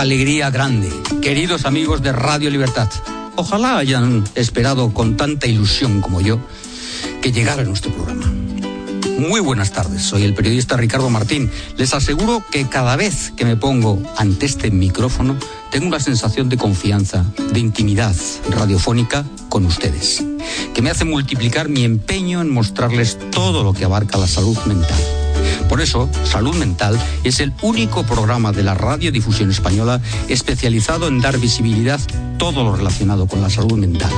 alegría grande, queridos amigos de Radio Libertad. Ojalá hayan esperado con tanta ilusión como yo que llegara nuestro programa. Muy buenas tardes, soy el periodista Ricardo Martín. Les aseguro que cada vez que me pongo ante este micrófono tengo una sensación de confianza, de intimidad radiofónica con ustedes, que me hace multiplicar mi empeño en mostrarles todo lo que abarca la salud mental. Por eso, Salud Mental es el único programa de la radiodifusión española especializado en dar visibilidad todo lo relacionado con la salud mental.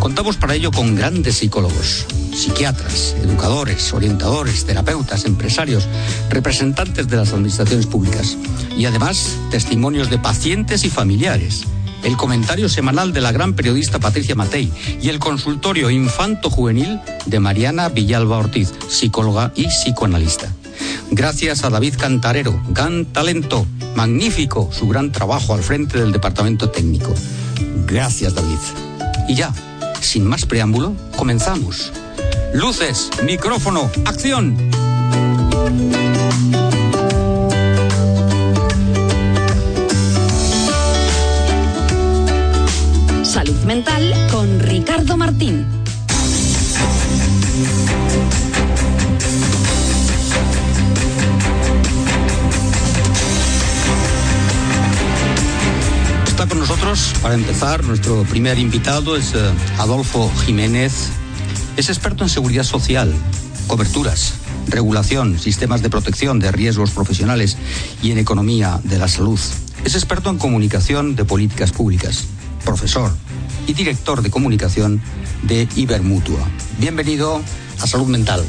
Contamos para ello con grandes psicólogos, psiquiatras, educadores, orientadores, terapeutas, empresarios, representantes de las administraciones públicas y además testimonios de pacientes y familiares el comentario semanal de la gran periodista Patricia Matei y el consultorio infanto-juvenil de Mariana Villalba Ortiz, psicóloga y psicoanalista. Gracias a David Cantarero, gran talento, magnífico su gran trabajo al frente del departamento técnico. Gracias, David. Y ya, sin más preámbulo, comenzamos. Luces, micrófono, acción. Salud Mental con Ricardo Martín. Para empezar, nuestro primer invitado es eh, Adolfo Jiménez. Es experto en seguridad social, coberturas, regulación, sistemas de protección de riesgos profesionales y en economía de la salud. Es experto en comunicación de políticas públicas, profesor y director de comunicación de Ibermutua. Bienvenido a Salud Mental.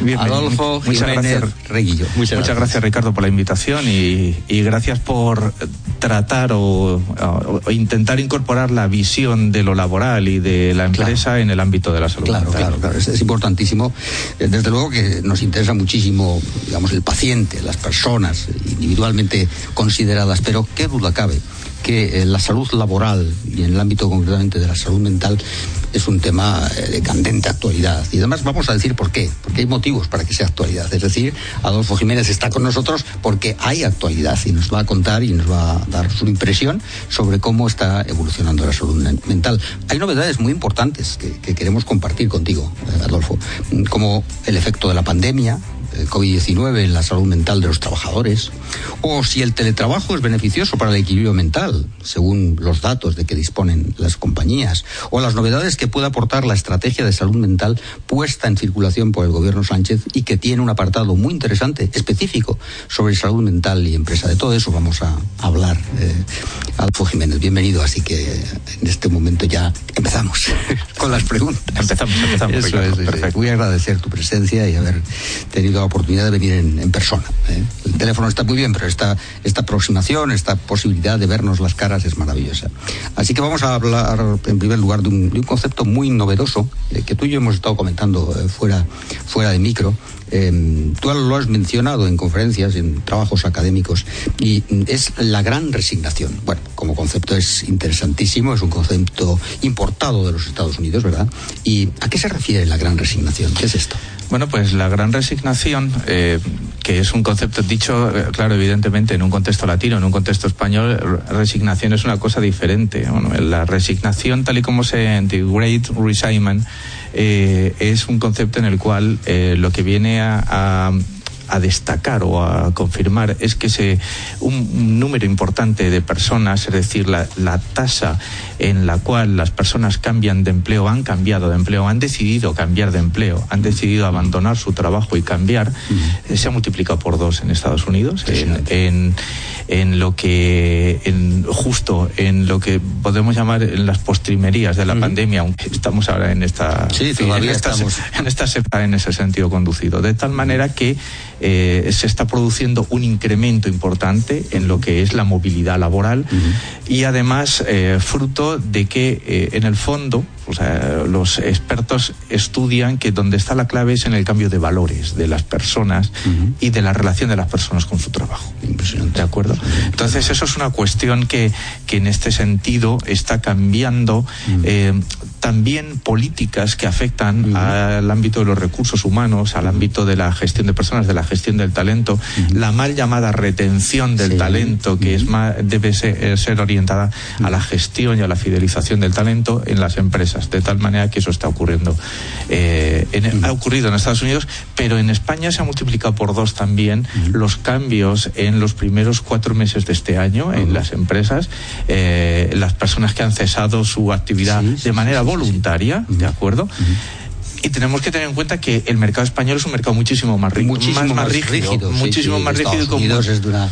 Bienvenido. Adolfo Muchas Jiménez gracias. Reguillo. Muchas, gracias. Ricardo por la invitación y, y gracias por tratar o, o- o intentar incorporar la visión de lo laboral y de la empresa en el ámbito de la salud. Claro, mental. claro, claro, es, es importantísimo. Eh, Desde luego que nos interesa muchísimo, digamos, el paciente, las personas individualmente consideradas, pero qué duda cabe que eh, la salud laboral y en el ámbito concretamente de la salud mental es un tema eh, de candente actualidad. Y además vamos a decir por qué, porque hay motivos para que sea actualidad. Es decir, Adolfo Jiménez está con nosotros porque hay actualidad y nos va a contar y nos va a dar su impresión sobre cómo está evolucionando la salud men- mental. Hay novedades muy importantes que, que queremos compartir contigo, eh, Adolfo, como el efecto de la pandemia, COVID-19 en la salud mental de los trabajadores, o si el teletrabajo es beneficioso para el equilibrio mental, según los datos de que disponen las compañías, o las novedades que puede aportar la estrategia de salud mental puesta en circulación por el gobierno Sánchez y que tiene un apartado muy interesante, específico, sobre salud mental y empresa. De todo eso vamos a hablar. Eh, Adolfo Jiménez, bienvenido, así que en este momento ya empezamos con las preguntas. Empezamos, empezamos, Eso. Voy a agradecer tu presencia y haber tenido la oportunidad de venir en, en persona. ¿eh? El teléfono está muy bien, pero esta, esta aproximación, esta posibilidad de vernos las caras es maravillosa. Así que vamos a hablar en primer lugar de un, de un concepto muy novedoso eh, que tú y yo hemos estado comentando eh, fuera, fuera de micro. Eh, tú lo has mencionado en conferencias, en trabajos académicos, y es la gran resignación. Bueno, como concepto es interesantísimo, es un concepto importado de los Estados Unidos, ¿verdad? ¿Y a qué se refiere la gran resignación? ¿Qué es esto? Bueno, pues la gran resignación, eh, que es un concepto dicho, eh, claro, evidentemente en un contexto latino, en un contexto español, re- resignación es una cosa diferente. La resignación, tal y como se en The Great eh, es un concepto en el cual eh, lo que viene a, a- a destacar o a confirmar es que se, un, número importante de personas, es decir, la, la tasa en la cual las personas cambian de empleo, han cambiado de empleo, han decidido cambiar de empleo, han decidido abandonar su trabajo y cambiar, se ha multiplicado por dos en Estados Unidos, en, en, en lo que, en, justo en lo que podemos llamar en las postrimerías de la pandemia, aunque estamos ahora en esta, Sí, en esta- estamos. en esta en ese sentido conducido. De tal manera que eh, se está produciendo un incremento importante en lo que es la movilidad laboral y además eh, fruto de que eh, en el fondo o sea, los expertos estudian que donde está la clave es en el cambio de valores de las personas y de la relación de las personas con su trabajo. Impresionante. ¿De acuerdo? Entonces, eso es una cuestión que, que en este sentido está cambiando eh, también políticas que afectan al ámbito de los recursos humanos, al ámbito de la gestión de personas, de la gestión del talento, la mal llamada retención del talento, que es más, debe ser, ser, orientada a la gestión y a la fidelización del talento en las empresas, de tal manera que eso está ocurriendo. Eh, en, ha ocurrido en Estados Unidos, pero en España se ha multiplicado por dos también los cambios en los primeros cuatro meses de este año en las empresas, eh, las personas que han cesado su actividad de manera voluntaria, ¿de acuerdo? Y tenemos que tener en cuenta que el mercado español es un mercado muchísimo más, rico, muchísimo más, más rígido, rígido, muchísimo sí, más rígido. Estados Unidos es de una,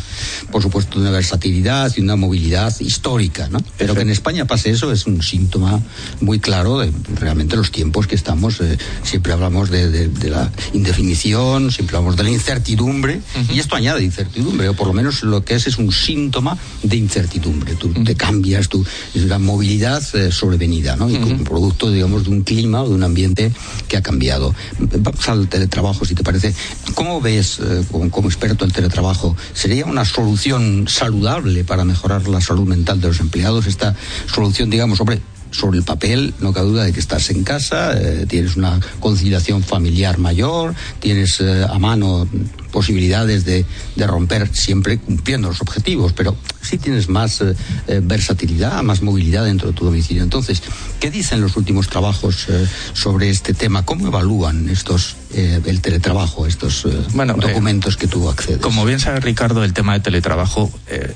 por supuesto, de una versatilidad y una movilidad histórica, ¿no? Pero que en España pase eso es un síntoma muy claro de realmente los tiempos que estamos. Eh, siempre hablamos de, de, de, la indefinición, siempre hablamos de la incertidumbre uh -huh. y esto añade incertidumbre, o por lo menos lo que es es un síntoma de incertidumbre. Tú uh -huh. te cambias, tú, es una movilidad eh, sobrevenida, ¿no? Y uh -huh. como producto, digamos, de un clima o de un ambiente que ha cambiado. Vamos al teletrabajo, si te parece. ¿Cómo ves, eh, como, experto en teletrabajo, sería una solución saludable para mejorar la salud mental de los empleados? Esta solución, digamos, hombre, sobre el papel, no cabe duda de que estás en casa, eh, tienes una conciliación familiar mayor, tienes eh, a mano posibilidades de, de, romper siempre cumpliendo los objetivos, pero sí tienes más eh, versatilidad, más movilidad dentro de tu domicilio. Entonces, ¿qué dicen los últimos trabajos eh, sobre este tema? ¿Cómo evalúan estos eh, el teletrabajo, estos bueno, documentos que tú accedes? Como bien sabe Ricardo, el tema de teletrabajo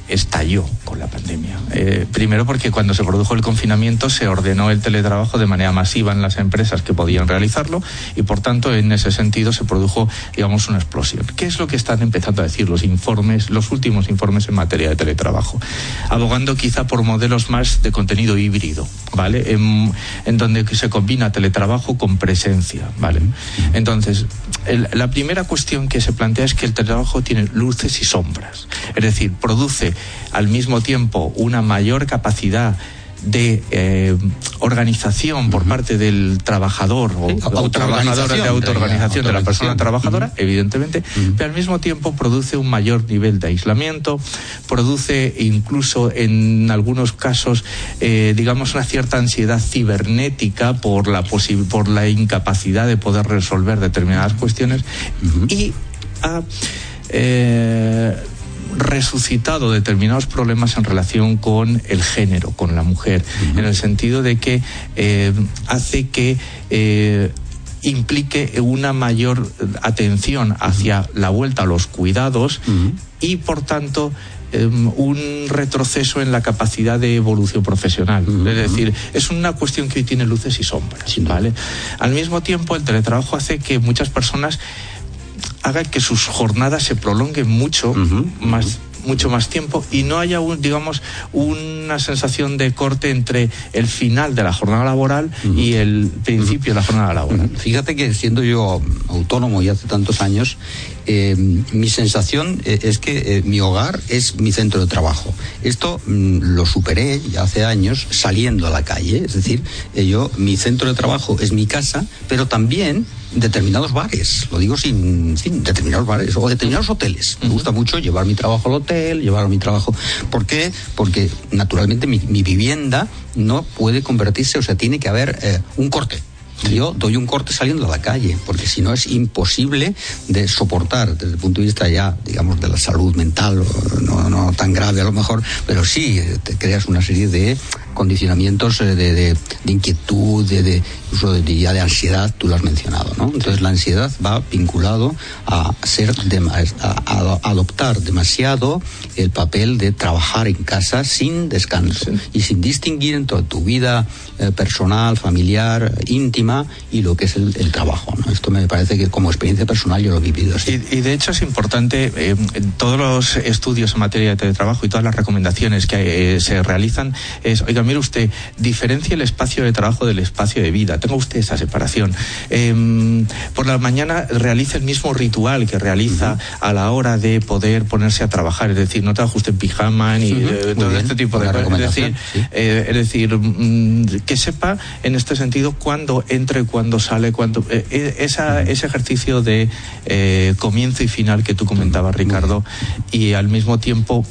estalló con la pandemia. primero porque cuando se produjo el confinamiento se ordenó el teletrabajo de manera masiva en las empresas que podían realizarlo y por tanto en ese sentido se produjo, digamos, una explosión. ¿Qué es lo que están empezando a decir los informes, los últimos informes en materia de teletrabajo? Abogando quizá por modelos más de contenido híbrido, ¿vale? En, donde se combina teletrabajo con presencia, ¿vale? Entonces, la primera cuestión que se plantea es que el teletrabajo tiene luces y sombras. Es decir, produce al mismo tiempo una mayor capacidad de eh, organización por parte del trabajador o, sí, o trabajadora de autoorganización de la persona trabajadora, uh -huh. evidentemente, uh -huh. pero al mismo tiempo produce un mayor nivel de aislamiento, produce incluso en algunos casos, eh, digamos, una cierta ansiedad cibernética por la, por la incapacidad de poder resolver determinadas cuestiones y a, eh, resucitado determinados problemas en relación con el género, con la mujer, uh -huh. en el sentido de que eh, hace que eh, implique una mayor atención hacia uh -huh. la vuelta a los cuidados uh -huh. y por tanto um, un retroceso en la capacidad de evolución profesional. Uh -huh. Es decir, es una cuestión que hoy tiene luces y sombras. Sí, ¿vale? Al mismo tiempo, el teletrabajo hace que muchas personas haga que sus jornadas se prolonguen mucho uh -huh. más mucho más tiempo y no haya un, digamos una sensación de corte entre el final de la jornada laboral uh -huh. y el principio uh -huh. de la jornada laboral. Fíjate que siendo yo autónomo y hace tantos años, eh, mi sensación eh, es que eh, mi hogar es mi centro de trabajo. Esto mm, lo superé ya hace años saliendo a la calle, es decir, eh, yo mi centro de trabajo es mi casa, pero también determinados bares, lo digo sin, sin determinados bares o determinados hoteles. Me gusta mucho llevar mi trabajo al hotel, llevar mi trabajo. ¿Por qué? Porque naturalmente mi, mi vivienda no puede convertirse, o sea, tiene que haber eh, un corte. Yo doy un corte saliendo a la calle, porque si no es imposible de soportar desde el punto de vista ya, digamos, de la salud mental, no, no tan grave a lo mejor, pero sí te creas una serie de condicionamientos de, de, de inquietud, de, de incluso ya de ansiedad, tú lo has mencionado, ¿no? Entonces la ansiedad va vinculado a ser de, a, a adoptar demasiado el papel de trabajar en casa sin descanso sí. y sin distinguir entre tu vida eh, personal, familiar, íntima y lo que es el, el, trabajo, ¿no? Esto me parece que como experiencia personal yo lo he vivido así. Y, y de hecho es importante eh, todos los estudios en materia de teletrabajo y todas las recomendaciones que eh, se realizan es, oiga, mire usted, diferencia el espacio de trabajo del espacio de vida. Tenga usted esa separación. Eh, por la mañana realiza el mismo ritual que realiza uh -huh. a la hora de poder ponerse a trabajar. Es decir, no trabaja usted en pijama ni uh -huh. eh, todo bien. este tipo de cosas. Es decir, sí. eh, es decir mm, que sepa en este sentido cuándo entra y cuándo sale, cuándo, eh, esa, ese ejercicio de comienzo y final que tú comentabas, Ricardo, y al mismo tiempo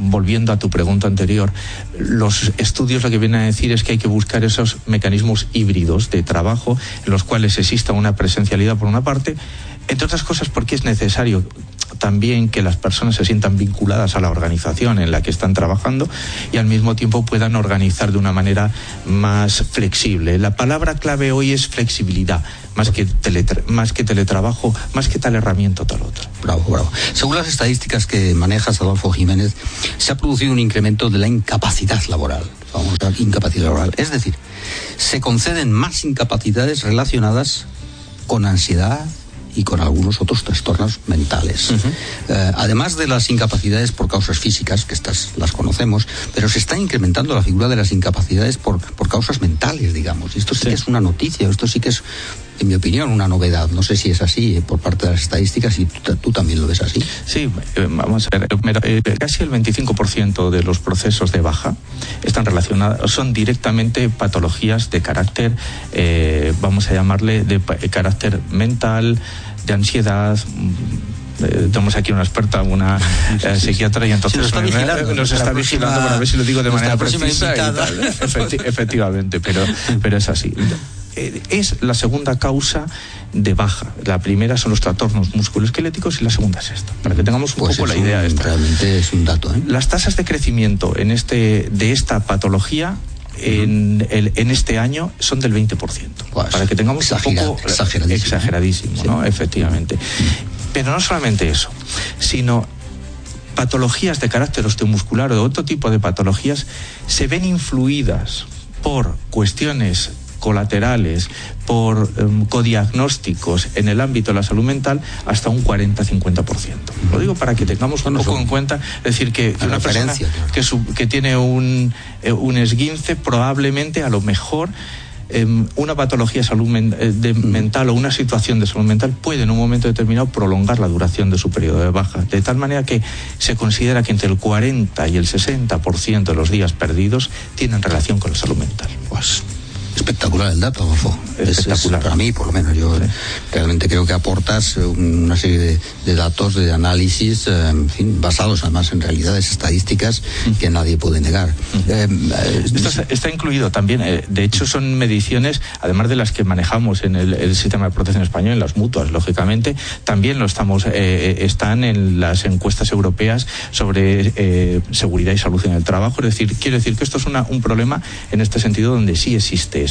volviendo a tu pregunta anterior, los estudios lo que vienen a decir es que hay que buscar esos mecanismos híbridos de trabajo en los cuales exista una presencialidad por una parte, entre otras cosas porque es necesario también que las personas se sientan vinculadas a la organización en la que están trabajando y al mismo tiempo puedan organizar de una manera más flexible. La palabra clave hoy es flexibilidad, más que, más que teletrabajo, más que tal herramienta o tal otra. Bravo, bravo. Según las estadísticas que manejas, Adolfo Jiménez, se ha producido un incremento de la incapacidad laboral. Vamos a incapacidad laboral. Es decir, se conceden más incapacidades relacionadas con ansiedad, y con algunos otros trastornos mentales. Eh, además de las incapacidades por causas físicas, que estas las conocemos, pero se está incrementando la figura de las incapacidades por, por causas mentales, digamos. Y esto sí, que es una noticia, esto sí que es en mi opinión, una novedad. No sé si es así eh, por parte de las estadísticas y tú, también lo ves así. Sí, eh, vamos a ver. casi el 25% de los procesos de baja están relacionados, son directamente patologías de carácter, vamos a llamarle, de carácter mental, de ansiedad mm, eh, tenemos aquí una experta, una eh, psiquiatra, y entonces nos está vigilando, nos está vigilando para ver si lo digo de manera precisa. efectivamente, pero, pero es así. Eh, es la segunda causa de baja. La primera son los trastornos musculoesqueléticos y la segunda es esta. Para que tengamos un pues poco la idea. Esta. Realmente es un dato. Las tasas de crecimiento en este, de esta patología en, el, en este año son del 20%. para que tengamos un poco exageradísimo, exageradísimo ¿no? Efectivamente. Pero no solamente eso, sino patologías de carácter osteomuscular o de otro tipo de patologías se ven influidas por cuestiones colaterales, por em, codiagnósticos en el ámbito de la salud mental, hasta un 40-50%. Lo digo para que tengamos un poco en cuenta, es decir, que, una persona que, que tiene un, eh, un esguince probablemente a lo mejor em, una patología salud eh, mental o una situación de salud mental puede en un momento determinado prolongar la duración de su periodo de baja, de tal manera que se considera que entre el 40 y el 60% de los días perdidos tienen relación con la salud mental. Pues espectacular el dato, Adolfo. Espectacular. para mí, por lo menos. Yo realmente creo que aportas una serie de, datos, de análisis, eh, en fin, basados además en realidades estadísticas que nadie puede negar. Eh, Esto está, incluido también. Eh, de hecho, son mediciones, además de las que manejamos en el, sistema de protección español, en las mutuas, lógicamente, también lo estamos, están en las encuestas europeas sobre seguridad y salud en el trabajo. Es decir, quiero decir que esto es una, un problema en este sentido donde sí existe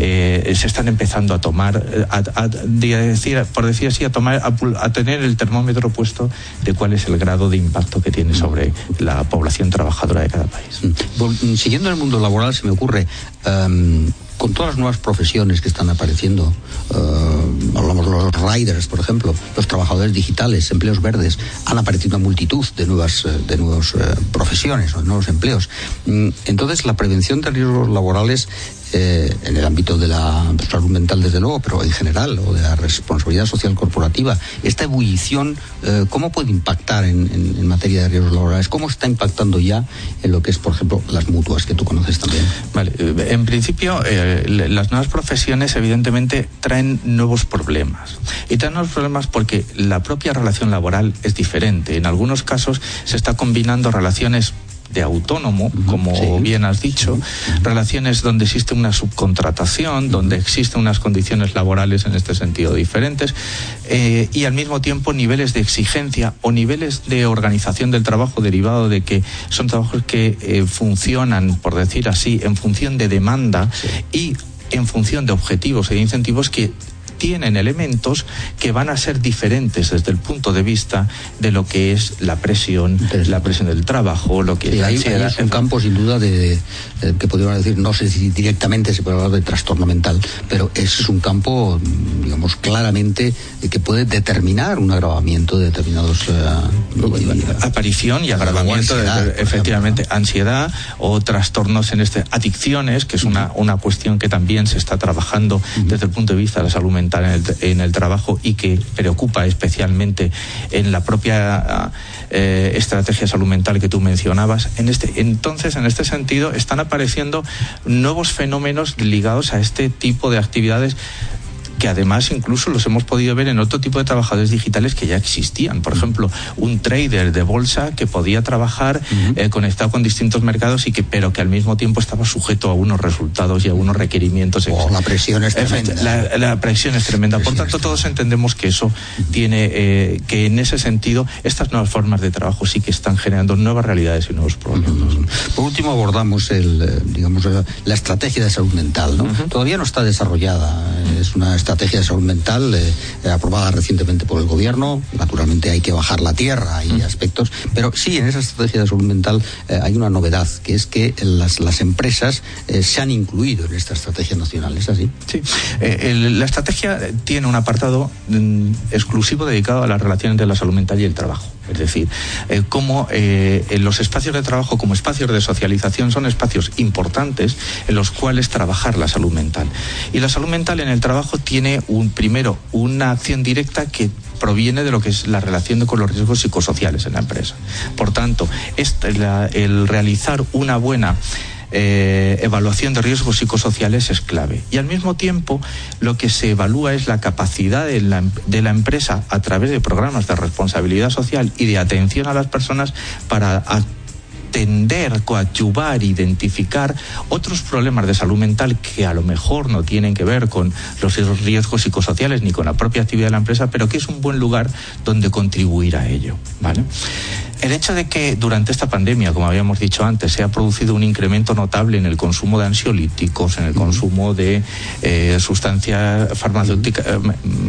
eh, se están empezando a tomar, eh, por decir así, a tomar, a, tener el termómetro puesto de cuál es el grado de impacto que tiene sobre la población trabajadora de cada país. Mm. Siguiendo el mundo laboral, se me ocurre. Em, con todas las nuevas profesiones que están apareciendo, eh, hablamos los riders, por ejemplo, los trabajadores digitales, empleos verdes, han aparecido una multitud de nuevas, de nuevas profesiones o de nuevos empleos. Mm, entonces, la prevención de riesgos laborales eh, en el ámbito de la salud mental, desde luego, pero en general, o de la responsabilidad social corporativa, esta ebullición, eh, ¿cómo puede impactar en, materia de riesgos laborales? ¿Cómo está impactando ya en lo que es, por ejemplo, las mutuas que tú conoces también? Vale, eh, en principio, las nuevas profesiones, evidentemente, traen nuevos problemas. Y traen nuevos problemas porque la propia relación laboral es diferente. En algunos casos se está combinando relaciones de autónomo, como bien has dicho, relaciones donde existe una subcontratación, donde existen unas condiciones laborales en este sentido diferentes, eh, y al mismo tiempo niveles de exigencia o niveles de organización del trabajo derivado de que son trabajos que eh, funcionan, por decir así, en función de demanda y en función de objetivos e incentivos que tienen elementos que van a ser diferentes desde el punto de vista de lo que es la presión, la presión del trabajo, lo que es es un campo sin duda de, que podríamos decir, no sé si directamente se puede hablar de trastorno mental, pero es un campo, digamos, claramente que puede determinar un agravamiento de determinados eh, aparición y agravamiento de, efectivamente ansiedad o trastornos en este adicciones, que es una una cuestión que también se está trabajando desde el punto de vista de la salud mental en el, trabajo y que preocupa especialmente en la propia eh, estrategia salud mental que tú mencionabas. En este, entonces, en este sentido, están apareciendo nuevos fenómenos ligados a este tipo de actividades que además incluso los hemos podido ver en otro tipo de trabajadores digitales que ya existían. Por ejemplo, un trader de bolsa que podía trabajar eh, conectado con distintos mercados y que, pero que al mismo tiempo estaba sujeto a unos resultados y a unos requerimientos. Oh, la presión es tremenda. La, presión es tremenda. Por tanto, todos entendemos que eso tiene, eh, que en ese sentido, estas nuevas formas de trabajo sí que están generando nuevas realidades y nuevos problemas. Por último, abordamos el, eh, digamos, la estrategia de salud mental. ¿no? Todavía no está desarrollada. Es una estrategia de salud mental aprobada recientemente por el gobierno. Naturalmente hay que bajar la tierra y aspectos, pero sí en esa estrategia de salud mental hay una novedad, que es que las, las empresas se han incluido en esta estrategia nacional. ¿Es así? Sí. la estrategia tiene un apartado mm, exclusivo dedicado a la relación entre la salud mental y el trabajo. Es decir, eh, cómo eh, los espacios de trabajo como espacios de socialización son espacios importantes en los cuales trabajar la salud mental. Y la salud mental en el trabajo tiene un primero una acción directa que proviene de lo que es la relación con los riesgos psicosociales en la empresa. Por tanto, este, el realizar una buena eh, evaluación de riesgos psicosociales es clave. Y al mismo tiempo, lo que se evalúa es la capacidad de la, de la empresa a través de programas de responsabilidad social y de atención a las personas para atender, coadyuvar, identificar otros problemas de salud mental que a lo mejor no tienen que ver con los riesgos psicosociales ni con la propia actividad de la empresa, pero que es un buen lugar donde contribuir a ello. ¿vale? El hecho de que durante esta pandemia, como habíamos dicho antes, se ha producido un incremento notable en el consumo de ansiolíticos, en el consumo de eh, sustancias farmacéuticas, eh,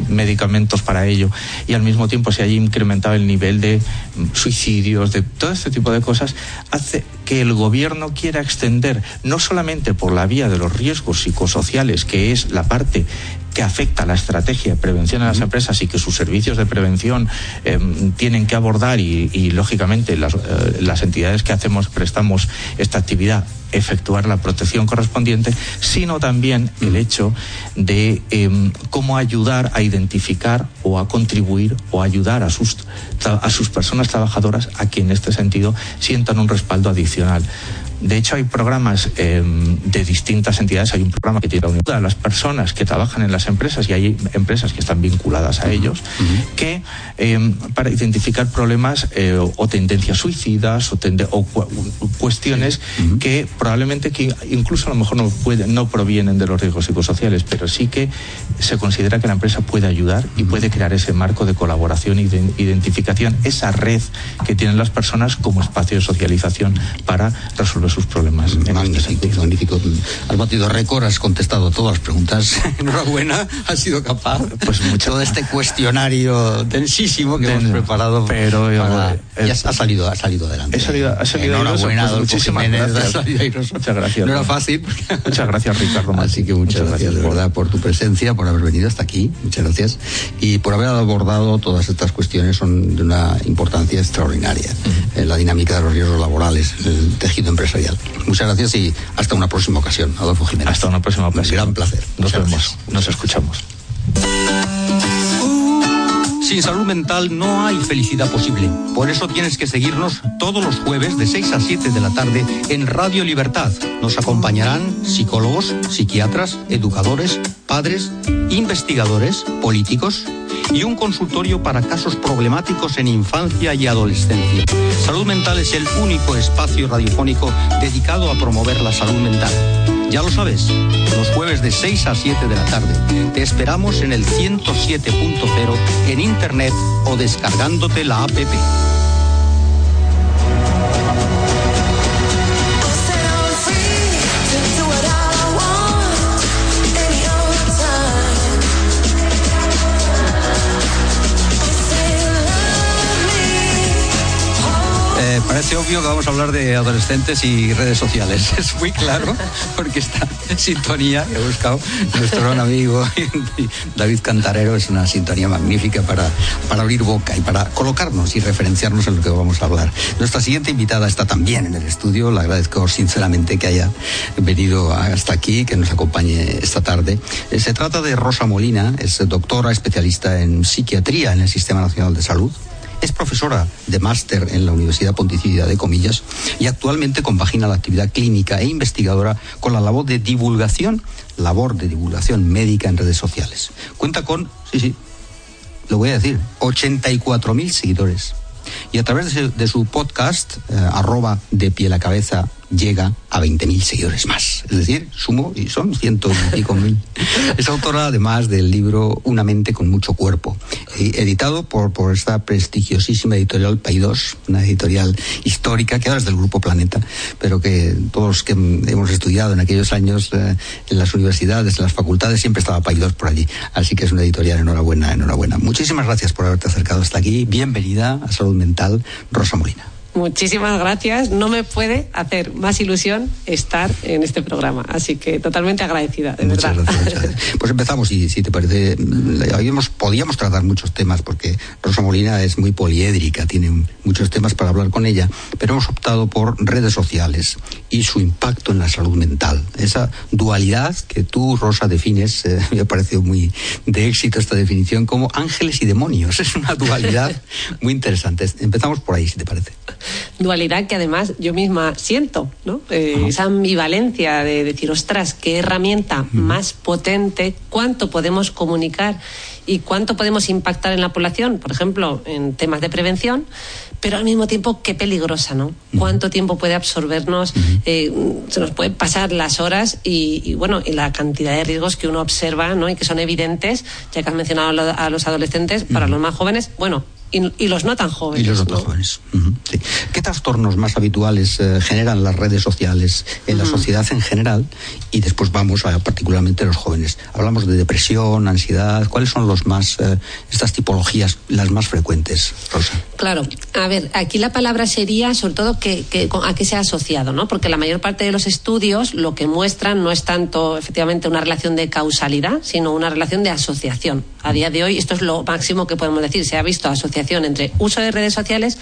medicamentos para ello, y al mismo tiempo se haya incrementado el nivel de mm, suicidios, de todo este tipo de cosas, hace que el gobierno quiera extender no solamente por la vía de los riesgos psicosociales, que es la parte que afecta a la estrategia de prevención en las empresas y que sus servicios de prevención em, tienen que abordar y, lógicamente las, eh, las entidades que hacemos prestamos esta actividad efectuar la protección correspondiente, sino también el hecho de em, cómo ayudar a identificar o a contribuir o ayudar a sus, a sus personas trabajadoras a que en este sentido sientan un respaldo adicional. De hecho, hay programas em, de distintas entidades. Hay un programa que tiene a las personas que trabajan en las empresas y hay empresas que están vinculadas a ellos, que em, para identificar problemas eh, o tendencias suicidas o, cuestiones que probablemente que incluso a lo mejor no, no provienen de los riesgos psicosociales, pero sí que se considera que la empresa puede ayudar y puede crear ese marco de colaboración y de identificación, esa red que tienen las personas como espacio de socialización para resolver sus problemas. Magnífico, magnífico. Has batido récord, has contestado todas las preguntas. Enhorabuena, has sido capaz. Pues mucho de este cuestionario densísimo que hemos preparado. Pero para... ha salido, ha salido adelante. He salido, ha salido Enhorabuena, pues, muchísimas gracias. Muchas gracias. No era fácil. Muchas gracias, Ricardo. Así que muchas, gracias, de verdad por tu presencia, por haber venido hasta aquí. Muchas gracias. Y por haber abordado todas estas cuestiones son de una importancia extraordinaria. en la dinámica de los riesgos laborales, el tejido empresarial Muchas gracias y hasta una próxima ocasión, Adolfo Jiménez. Hasta una próxima ocasión. Gran placer. Nos vemos, nos escuchamos. Sin salud mental no hay felicidad posible. Por eso tienes que seguirnos todos los jueves de 6 a 7 de la tarde en Radio Libertad. Nos acompañarán psicólogos, psiquiatras, educadores, padres, investigadores, políticos y un consultorio para casos problemáticos en infancia y adolescencia. Salud Mental es el único espacio radiofónico dedicado a promover la salud mental. Ya lo sabes, los jueves de 6 a 7 de la tarde. Te esperamos en el 107.0 en internet o descargándote la APP. Parece obvio que vamos a hablar de adolescentes y redes sociales. Es muy claro porque esta sintonía que ha buscado nuestro gran amigo David Cantarero es una sintonía magnífica para, para abrir boca y para colocarnos y referenciarnos en lo que vamos a hablar. Nuestra siguiente invitada está también en el estudio. Le agradezco sinceramente que haya venido hasta aquí, que nos acompañe esta tarde. Eh, se trata de Rosa Molina, es doctora especialista en psiquiatría en el Sistema Nacional de Salud Es profesora de máster en la Universidad Pontificia de Comillas y actualmente compagina la actividad clínica e investigadora con la labor de divulgación, labor de divulgación médica en redes sociales. Cuenta con, sí, sí, lo voy a decir, 84.000 seguidores. Y a través de su, podcast, eh, arroba de pie la cabeza, llega a 20.000 seguidores más. Es decir, sumo y son ciento y pico mil. Es autora además del libro Una mente con mucho cuerpo, eh, editado por, por esta prestigiosísima editorial Paidós, una editorial histórica que ahora es del Grupo Planeta, pero que todos los que hemos estudiado en aquellos años eh, en las universidades, en las facultades, siempre estaba Paidós por allí. Así que es una editorial enhorabuena, enhorabuena. Muchísimas gracias por haberte acercado hasta aquí. Bienvenida a Salud Mental, Rosa Molina. Muchísimas gracias. No me puede hacer más ilusión estar en este programa. Así que totalmente agradecida, de Muchas verdad. gracias, muchas gracias. Pues empezamos, y si te parece, mm, habíamos, podíamos tratar muchos temas, porque Rosa Molina es muy poliédrica, tiene muchos temas para hablar con ella, pero hemos optado por redes sociales y su impacto en la salud mental. Esa dualidad que tú, Rosa, defines, eh, me ha parecido muy de éxito esta definición, como ángeles y demonios. Es una dualidad muy interesante. Empezamos por ahí, si te parece. Dualidad que además yo misma siento, ¿no? Eh, esa ambivalencia de decir, ostras, qué herramienta más potente, cuánto podemos comunicar y cuánto podemos impactar en la población, por ejemplo, en temas de prevención, pero al mismo tiempo qué peligrosa, ¿no? Cuánto tiempo puede absorbernos, eh, se nos puede pasar las horas y, y, bueno, y la cantidad de riesgos que uno observa, ¿no? Y que son evidentes, ya que has mencionado a los adolescentes, para los más jóvenes, bueno, y, y los no tan jóvenes. Y los ¿no? jóvenes. Ujú, sí. ¿Qué trastornos más habituales eh, generan las redes sociales en la sociedad en general? Y después vamos a particularmente los jóvenes. Hablamos de depresión, ansiedad. ¿Cuáles son los más, eh, estas tipologías, las más frecuentes, Rosa? Claro, a ver, aquí la palabra sería sobre todo que, que- a qué se ha asociado, ¿no? Porque la mayor parte de los estudios lo que muestran no es tanto efectivamente una relación de causalidad, sino una relación de asociación. A día de hoy esto es lo máximo que podemos decir. Se ha visto asociación entre uso de redes sociales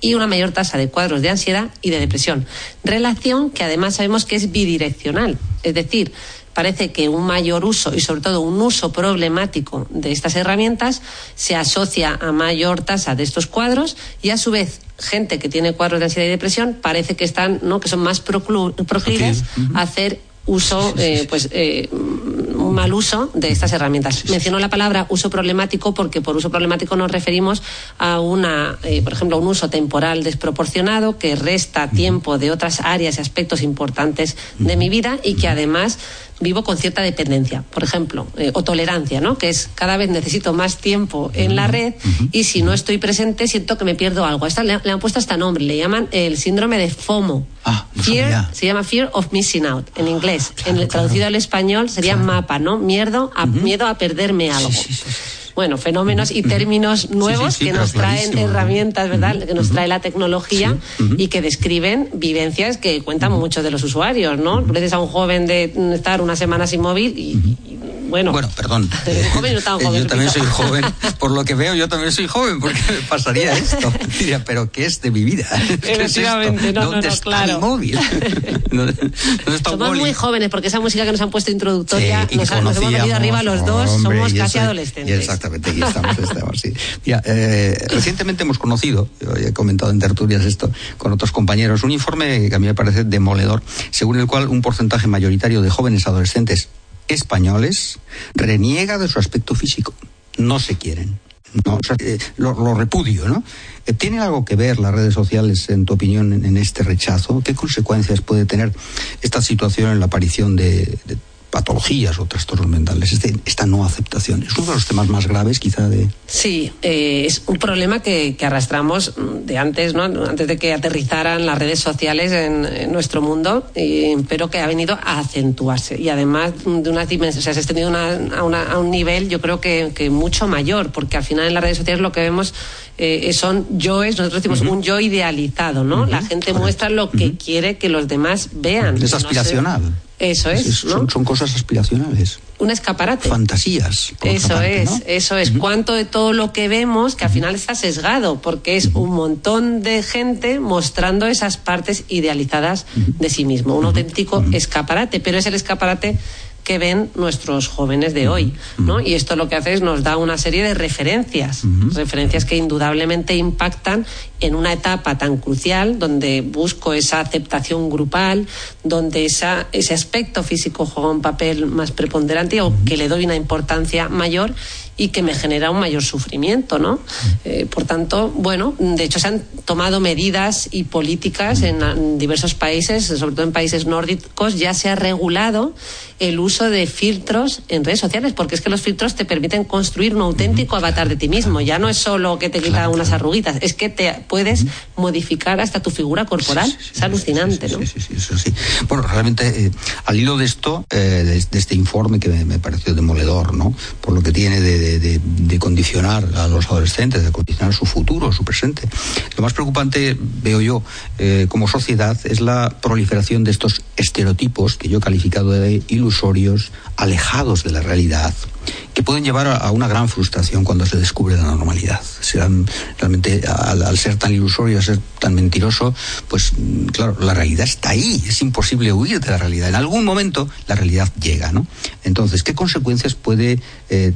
y una mayor tasa de cuadros de ansiedad y de depresión. Relación que además sabemos que es bidireccional, es decir, parece que un mayor uso y sobre todo un uso problemático de estas herramientas se asocia a mayor tasa de estos cuadros y a su vez gente que tiene cuadros de ansiedad y depresión parece que están no que son más proclives a hacer uso eh, pues eh, un mal uso de estas herramientas. Menciono la palabra uso problemático porque por uso problemático nos referimos a una, eh, por ejemplo, un uso temporal desproporcionado que resta tiempo de otras áreas y aspectos importantes de mi vida y que además vivo con cierta dependencia, por ejemplo, eh, o tolerancia, ¿no? Que es cada vez necesito más tiempo en la red y si no estoy presente siento que me pierdo algo. Esta, le, le han puesto hasta nombre, le llaman el síndrome de FOMO. Ah, no Fear, se llama Fear of Missing Out en inglés. claro, en el, claro. traducido al español sería mapa, ¿no? Miedo a, miedo a perderme algo. sí, sí, sí. Bueno, fenómenos y términos nuevos sí, sí, que nos traen clarísimo, ¿no? herramientas, ¿verdad? Que nos trae la tecnología y que describen vivencias que cuentan muchos de los usuarios, ¿no? Le dices a un joven de estar una semana sin móvil y, y, bueno. Bueno, perdón. Un joven y no tan joven, Yo también soy joven. Por lo que veo, yo también soy joven, porque me pasaría esto. Diría, pero ¿qué es de mi vida? ¿Qué es? Efectivamente, no, no, ¿Dónde no, está claro. mi móvil? ¿Dónde, dónde está un Somos muy jóvenes porque esa música que nos han puesto introductoria Sí, nos, nos hemos venido arriba los dos, hombre, somos casi eso- adolescentes. Eh, recientemente hemos conocido, he comentado en tertulias esto con otros compañeros, un informe que a mí me parece demoledor, según el cual un porcentaje mayoritario de jóvenes adolescentes españoles reniega de su aspecto físico. No se quieren. No, eh, lo, repudio, ¿no? Eh, ¿Tiene algo que ver las redes sociales, en tu opinión, en, este rechazo? ¿Qué consecuencias puede tener esta situación en la aparición de patologías o trastornos mentales? Este- esta no aceptación. Es uno de los temas más graves, quizá, de. Sí, eh, es un problema que, que arrastramos de antes, ¿no? Antes de que aterrizaran las redes sociales en, en nuestro mundo, eh, pero que ha venido a acentuarse y además de unas dimensiones, o sea, se ha extendido una- a, una- a un nivel, yo creo que, que mucho mayor, porque al final en las redes sociales lo que vemos eh, son yoes, nosotros decimos un yo idealizado, ¿no? La gente correcto. muestra lo que quiere que los demás vean. Es No sé- aspiracional. Eso es, Es- ¿no? son, son cosas aspiracionales. Un escaparate. Fantasías. Eso parte, es, ¿no? eso es. Cuánto de todo lo que vemos que al final está sesgado, porque es un montón de gente mostrando esas partes idealizadas de sí mismo. Un auténtico escaparate, pero es el escaparate que ven nuestros jóvenes de hoy, ¿no? Y esto lo que hace es nos da una serie de referencias, referencias que indudablemente impactan en una etapa tan crucial donde busco esa aceptación grupal, donde esa, ese aspecto físico juega un papel más preponderante o que le doy una importancia mayor y que me genera un mayor sufrimiento, ¿no? Eh, por tanto, bueno, de hecho se han tomado medidas y políticas en, diversos países, sobre todo en países nórdicos, ya se ha regulado el uso de filtros en redes sociales, porque es que los filtros te permiten construir un auténtico avatar de ti mismo. Ya no es solo que te quita unas arruguitas, es que te puedes modificar hasta tu figura corporal. es alucinante, ¿no? Sí, sí, eso sí. Bueno, realmente, eh, al hilo de esto, eh, de, este informe que me, me, pareció demoledor, ¿no? Por lo que tiene de, de, condicionar a los adolescentes, de condicionar su futuro, su presente. Lo más preocupante, veo yo, eh, como sociedad, es la proliferación de estos estereotipos que yo he calificado de ilusorios, alejados de la realidad, que pueden llevar a, una gran frustración cuando se descubre la normalidad. Serán, realmente, al, ser tan ilusorio, ser tan mentiroso, pues claro, la realidad está ahí, es imposible huir de la realidad. En algún momento la realidad llega, ¿no? Entonces, ¿qué consecuencias puede eh,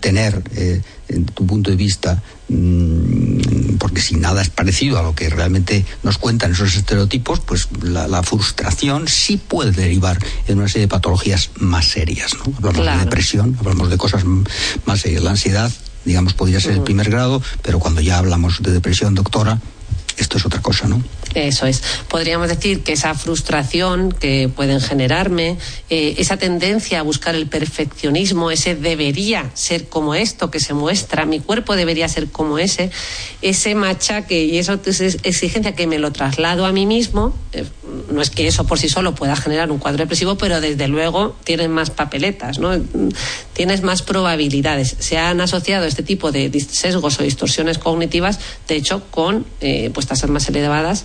tener, eh, en tu punto de vista, mm, porque si nada es parecido a lo que realmente nos cuentan esos estereotipos, pues la, frustración sí puede derivar en una serie de patologías más serias, ¿no? Hablamos de depresión, hablamos de cosas más serias. La ansiedad, digamos, podría ser el primer grado, pero cuando ya hablamos de depresión, doctora, esto es otra cosa, ¿no? Eso es. Podríamos decir que esa frustración que pueden generarme, eh, esa tendencia a buscar el perfeccionismo, ese debería ser como esto que se muestra, mi cuerpo debería ser como ese, ese machaque y esa exigencia que me lo traslado a mí mismo, eh, no es que eso por sí solo pueda generar un cuadro depresivo, pero desde luego tienen más papeletas, ¿no? Tienes más probabilidades. Se han asociado este tipo de sesgos o distorsiones cognitivas, de hecho, con eh, pues tasas más elevadas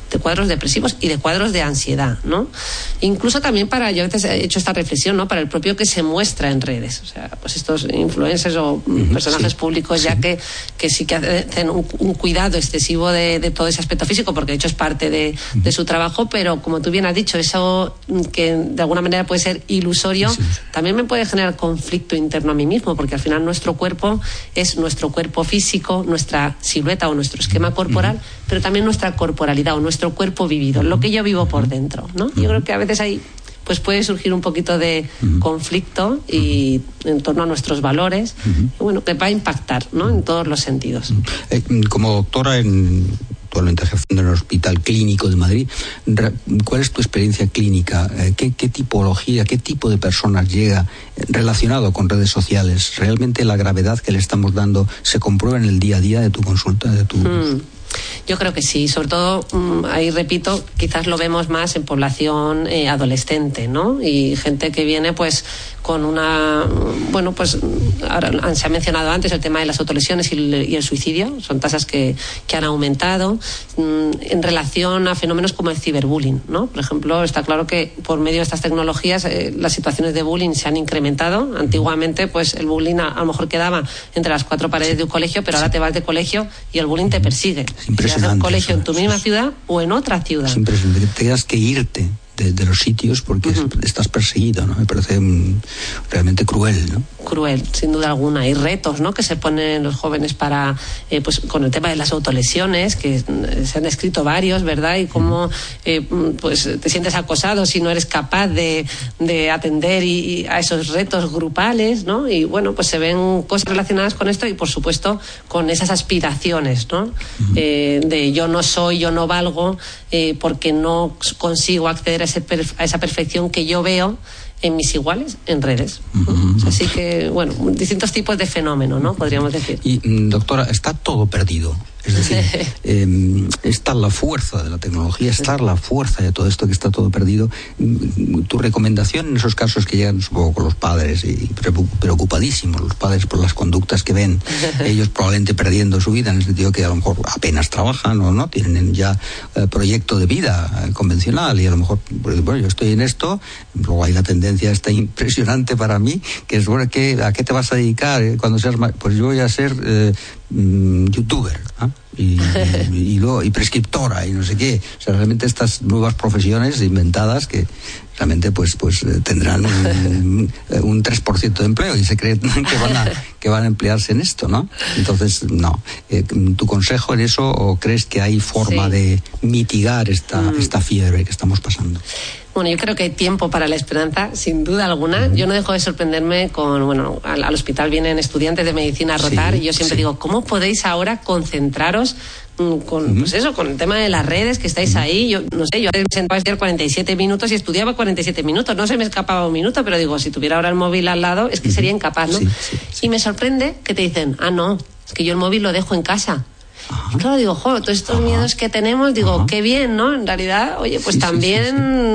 de cuadros depresivos y de cuadros de ansiedad, ¿no? Incluso también para, yo a veces he hecho esta reflexión, ¿no? Para el propio que se muestra en redes, o sea, pues estos influencers o personajes públicos ya que, que sí que hacen un, cuidado excesivo de, todo ese aspecto físico, porque de hecho es parte de, su trabajo, pero como tú bien has dicho, eso que de alguna manera puede ser ilusorio, también me puede generar conflicto interno a mí mismo, porque al final nuestro cuerpo es nuestro cuerpo físico, nuestra silueta o nuestro esquema corporal, pero también nuestra corporalidad o nuestro cuerpo vivido, lo que yo vivo por dentro, ¿no? Yo creo que a veces ahí pues puede surgir un poquito de conflicto y en torno a nuestros valores, bueno, que va a impactar, ¿no? En todos los sentidos. Eh, como doctora en actualmente ejerciendo en el Hospital Clínico de Madrid. ¿Cuál es tu experiencia clínica? Eh, ¿Qué, tipología, qué tipo de personas llega relacionado con redes sociales? ¿Realmente la gravedad que le estamos dando se comprueba en el día a día de tu consulta? De tu... Hmm. Yo creo que sí, sobre todo, mm, ahí repito, quizás lo vemos más en población eh, adolescente, ¿no? Y gente que viene, pues, con una. Bueno, pues, ahora se ha mencionado antes el tema de las autolesiones y el, suicidio, son tasas que, que, han aumentado mm, en relación a fenómenos como el ciberbullying, ¿no? Por ejemplo, está claro que por medio de estas tecnologías eh, las situaciones de bullying se han incrementado. Antiguamente, pues, el bullying a, lo mejor quedaba entre las cuatro paredes de un colegio, pero ahora te vas de colegio y el bullying te persigue impresionante. un colegio en tu misma ciudad o en otra ciudad. Es impresionante que tengas que irte de, los sitios porque estás perseguido, ¿no? Me parece realmente cruel, ¿no? Cruel, sin duda alguna. Hay retos, ¿no? Que se ponen los jóvenes para, eh, pues, con el tema de las autolesiones, que eh, se han descrito varios, ¿verdad? Y cómo, eh, pues, te sientes acosado si no eres capaz de, de atender y, a esos retos grupales, ¿no? Y bueno, pues se ven cosas relacionadas con esto y, por supuesto, con esas aspiraciones, ¿no? de yo no soy, yo no valgo, porque no consigo acceder a a esa perfección que yo veo en mis iguales en redes. Así que, bueno, distintos tipos de fenómenos, ¿no? Podríamos decir. Y, mm, doctora, está todo perdido. Es decir, eh, está la fuerza de la tecnología, está la fuerza de todo esto que está todo perdido. Mm, tu recomendación en esos casos que llegan, supongo, con los padres y preocupadísimos, los padres por las conductas que ven, ellos probablemente perdiendo su vida, en el sentido que a lo mejor apenas trabajan o no, tienen ya eh, proyecto de vida eh, convencional y a lo mejor, pues, bueno, yo estoy en esto, luego hay la tendencia coincidencia esta impresionante para mí, que es, bueno, ¿qué, ¿a qué te vas a dedicar eh, cuando seas Pues yo voy a ser eh, mm, youtuber, y, y, luego, y prescriptora y no sé qué. O sea, realmente estas nuevas profesiones inventadas que realmente pues, pues eh, tendrán un, un 3% de empleo y se creen que van, a, que van a emplearse en esto, ¿no? Entonces, no. Eh, ¿Tu consejo en eso o crees que hay forma Sí. de mitigar esta, Mm. esta fiebre que estamos pasando? Bueno, yo creo que hay tiempo para la esperanza, sin duda alguna. Yo no dejo de sorprenderme con, bueno, al, al hospital vienen estudiantes de medicina a rotar Sí, y yo siempre sí. digo, ¿cómo podéis ahora concentraros mm, con, pues eso, con el tema de las redes que estáis ahí? Yo no sé, yo me sentaba a estudiar 47 minutos y estudiaba 47 minutos. No se me escapaba un minuto, pero digo, si tuviera ahora el móvil al lado, es que sería incapaz, ¿no? Sí, sí, sí. Y me sorprende que te dicen, ah, no, es que yo el móvil lo dejo en casa. Y claro, digo, jo, todos estos Ajá. miedos que tenemos, digo, Ajá. qué bien, ¿no? En realidad, oye, pues Sí, también, sí,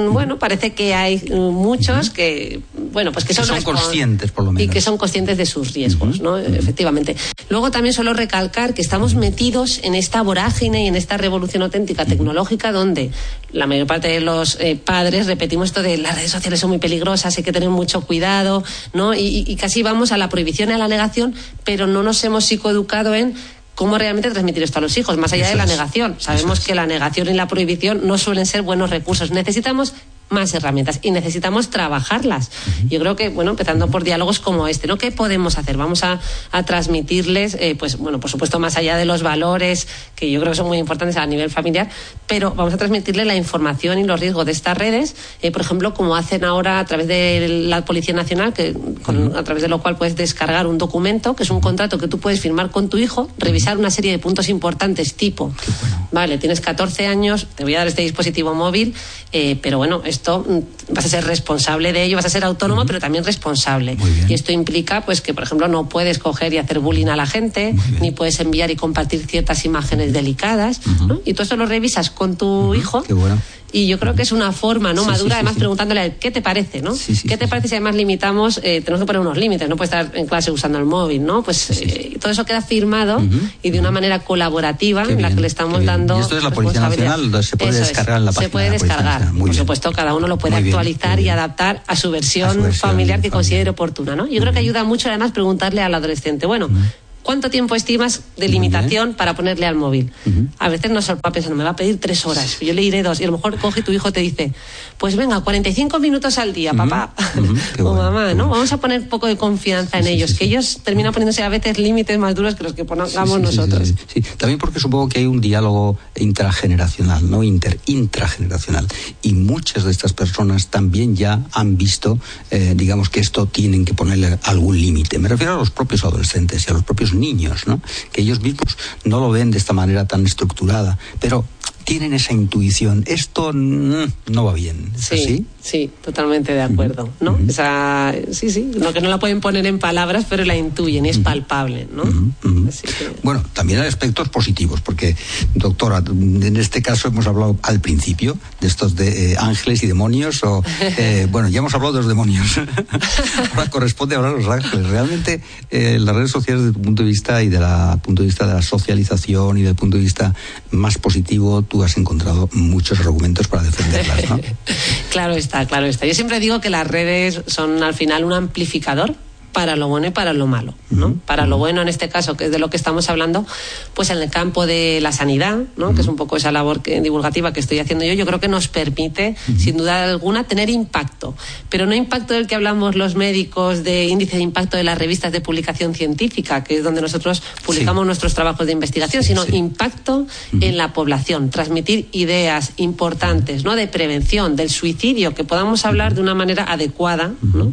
sí. bueno, parece que hay uh, muchos que, bueno, pues que Que son, conscientes, por lo Y menos. que son conscientes de sus riesgos, ¿no? Efectivamente. Luego también suelo recalcar que estamos metidos en esta vorágine y en esta revolución auténtica tecnológica donde la mayor parte de los eh, padres repetimos esto de las redes sociales son muy peligrosas, hay que tener mucho cuidado, ¿no? Y, y- y casi vamos a la prohibición y a la negación, pero no nos hemos psicoeducado en cómo realmente transmitir esto a los hijos, más allá Eso de la es. negación. Sabemos es. que la negación y la prohibición no suelen ser buenos recursos. Necesitamos más herramientas y necesitamos trabajarlas. Yo creo que, bueno, empezando por diálogos como este, ¿no? ¿Qué podemos hacer? Vamos a, a transmitirles, eh, pues, bueno, por supuesto, más allá de los valores, que yo creo que son muy importantes a nivel familiar, pero vamos a transmitirle la información y los riesgos de estas redes, eh, por ejemplo, como hacen ahora a través de la Policía Nacional, que con- a través de lo cual puedes descargar un documento, que es un contrato que tú puedes firmar con tu hijo, revisar una serie de puntos importantes, tipo, vale, tienes 14 años, te voy a dar este dispositivo móvil, eh, pero bueno, esto mm, vas a ser responsable de ello, vas a ser autónomo, pero también responsable. Y esto implica, pues, que por ejemplo no puedes coger y hacer bullying a la gente, ni puedes enviar y compartir ciertas imágenes delicadas, ¿no? Y todo esto lo revisas con tu hijo. Qué bueno. Y yo creo que es una forma no Sí, madura, sí, además preguntándole ¿qué te parece, no? ¿Qué te parece si además limitamos, eh, tenemos que poner unos límites, no puede estar en clase usando el móvil, ¿no? Pues eh, todo eso queda firmado y de una manera colaborativa Qué en la que le estamos dando Y esto es la Policía. Nacional, se puede Eso es, descargar en la Se página puede de la Policía descargar. Muy por bien. supuesto, cada uno lo puede Muy actualizar y adaptar a su versión, A su versión familiar que familiar. considere oportuna, ¿no? Yo creo que ayuda mucho además preguntarle al adolescente, bueno, ¿cuánto tiempo estimas de limitación para ponerle al móvil? A veces nos sorprende pensando, me va a pedir tres horas, yo le diré dos, y a lo mejor coge tu hijo te dice, pues venga, 45 minutos al día, papá, o bueno, mamá, ¿no? bueno. Vamos a poner un poco de confianza en Sí, ellos, sí, que ellos terminan poniéndose a veces límites más duros que los que pongamos nosotros. sí, sí. También porque supongo que hay un diálogo intrageneracional, no inter, intrageneracional. Y muchas de estas personas también ya han visto, eh, digamos, que esto tienen que ponerle algún límite. Me refiero a los propios adolescentes y a los propios niños, ¿no? Que ellos mismos no lo ven de esta manera tan estructurada, pero tienen esa intuición. Esto mm, no va bien. ¿Es Sí, así? sí, totalmente de acuerdo, ¿no? Esa, sí, sí, no que no la pueden poner en palabras, pero la intuyen y es palpable, ¿no? Ujú, ujú. Así que- Bueno, también hay aspectos positivos, porque, doctora, en este caso hemos hablado al principio de estos de eh, ángeles y demonios, o, eh, bueno, ya hemos hablado de los demonios. Ahora corresponde hablar de los ángeles. Realmente, eh, las redes sociales, desde tu punto de vista y del punto de vista de la socialización y del punto de vista más positivo, tú has encontrado muchos argumentos para defenderlas, ¿no? claro está, claro está. Yo siempre digo que las redes son al final un amplificador para lo bueno y para lo malo, ¿no? Para lo bueno en este caso, que es de lo que estamos hablando, pues en el campo de la sanidad, ¿no? Que es un poco esa labor que- divulgativa que estoy haciendo yo, yo creo que nos permite, sin duda alguna, tener impacto. Pero no impacto del que hablamos los médicos de índice de impacto de las revistas de publicación científica, que es donde nosotros publicamos Sí. nuestros trabajos de investigación, Sí, sino sí. impacto en la población, transmitir ideas importantes, ¿no? De prevención, del suicidio, que podamos hablar de una manera adecuada, ¿no?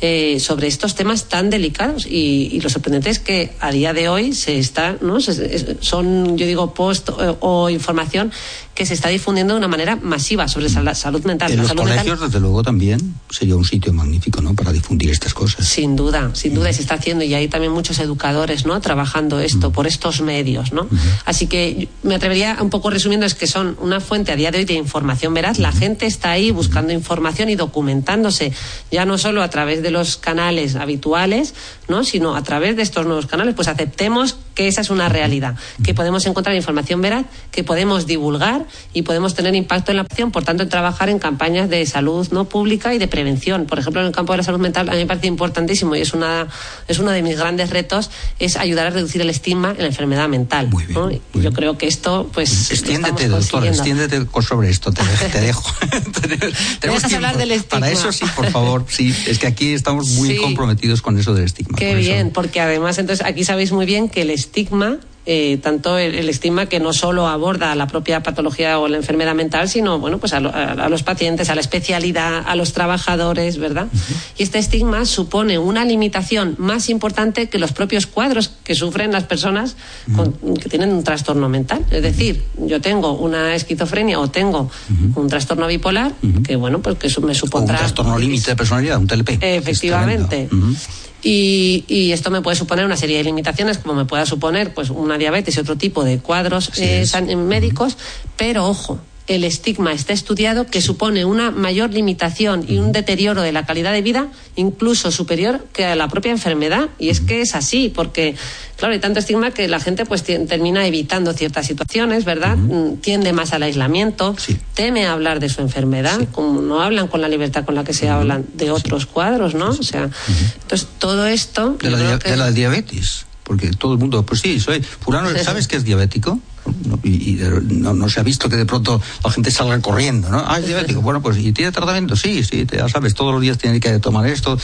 Eh, sobre estos temas tan delicados y, y lo sorprendente es que a día de hoy se está, ¿no? Se- son, yo digo, post o, o información que se está difundiendo de una manera masiva sobre sal- salud mental. En La los salud mental- colegios, desde luego, también sería un sitio magnífico, ¿no? Para difundir estas cosas. Sin duda, sin duda y se está haciendo y hay también muchos educadores, ¿no? Trabajando esto por estos medios, ¿no? Así que me atrevería un poco resumiendo es que son una fuente a día de hoy de información veraz. La gente está ahí buscando información y documentándose, ya no solo a través de los canales habituales, ¿no? Sino a través de estos nuevos canales. Pues aceptemos que esa es una realidad, que podemos encontrar información veraz, que podemos divulgar y podemos tener impacto en la acción, por tanto, en trabajar en campañas de salud no pública y de prevención. Por ejemplo, en el campo de la salud mental, a mí me parece importantísimo y es, una, es uno de mis grandes retos, es ayudar a reducir el estigma en la enfermedad mental. Muy bien, ¿no? muy Yo bien. creo que esto, pues. Extiéndete, lo estamos doctor, consiguiendo. extiéndete sobre esto, te, te dejo. Tenemos hablar del estigma. Para eso sí, por favor, sí, es que aquí estamos muy Sí. comprometidos con eso del estigma. Qué por eso- bien, porque además entonces aquí sabéis muy bien que el estigma, eh, tanto el, el estigma que no solo aborda la propia patología o la enfermedad mental, sino bueno, pues a, lo- a- a los pacientes, a la especialidad, a los trabajadores, ¿verdad? Y este estigma supone una limitación más importante que los propios cuadros que sufren las personas con- que tienen un trastorno mental. Es decir, yo tengo una esquizofrenia o tengo un trastorno bipolar, que bueno, pues que me O un supondrá trastorno límite de personalidad, un TLP. Efectivamente. Y, y esto me puede suponer una serie de limitaciones, como me pueda suponer pues una diabetes y otro tipo de cuadros eh, san- médicos, pero ojo, el estigma está estudiado que supone una mayor limitación y un deterioro de la calidad de vida, incluso superior que a la propia enfermedad. Y es que es así, porque, claro, hay tanto estigma que la gente pues termina evitando ciertas situaciones, ¿verdad? Mm, Tiende más al aislamiento, Sí. teme hablar de su enfermedad, como no hablan con la libertad con la que se hablan de otros cuadros, ¿no? O sea, entonces todo esto... La, que- de la diabetes. Porque todo el mundo, pues sí, soy. Fulano, ¿sabes que es diabético? No, y no, no se ha visto que de pronto la gente salga corriendo, ¿no? Ah, es diabético. Bueno, pues ¿y tiene tratamiento? Sí, sí, ya sabes, todos los días tiene que tomar esto.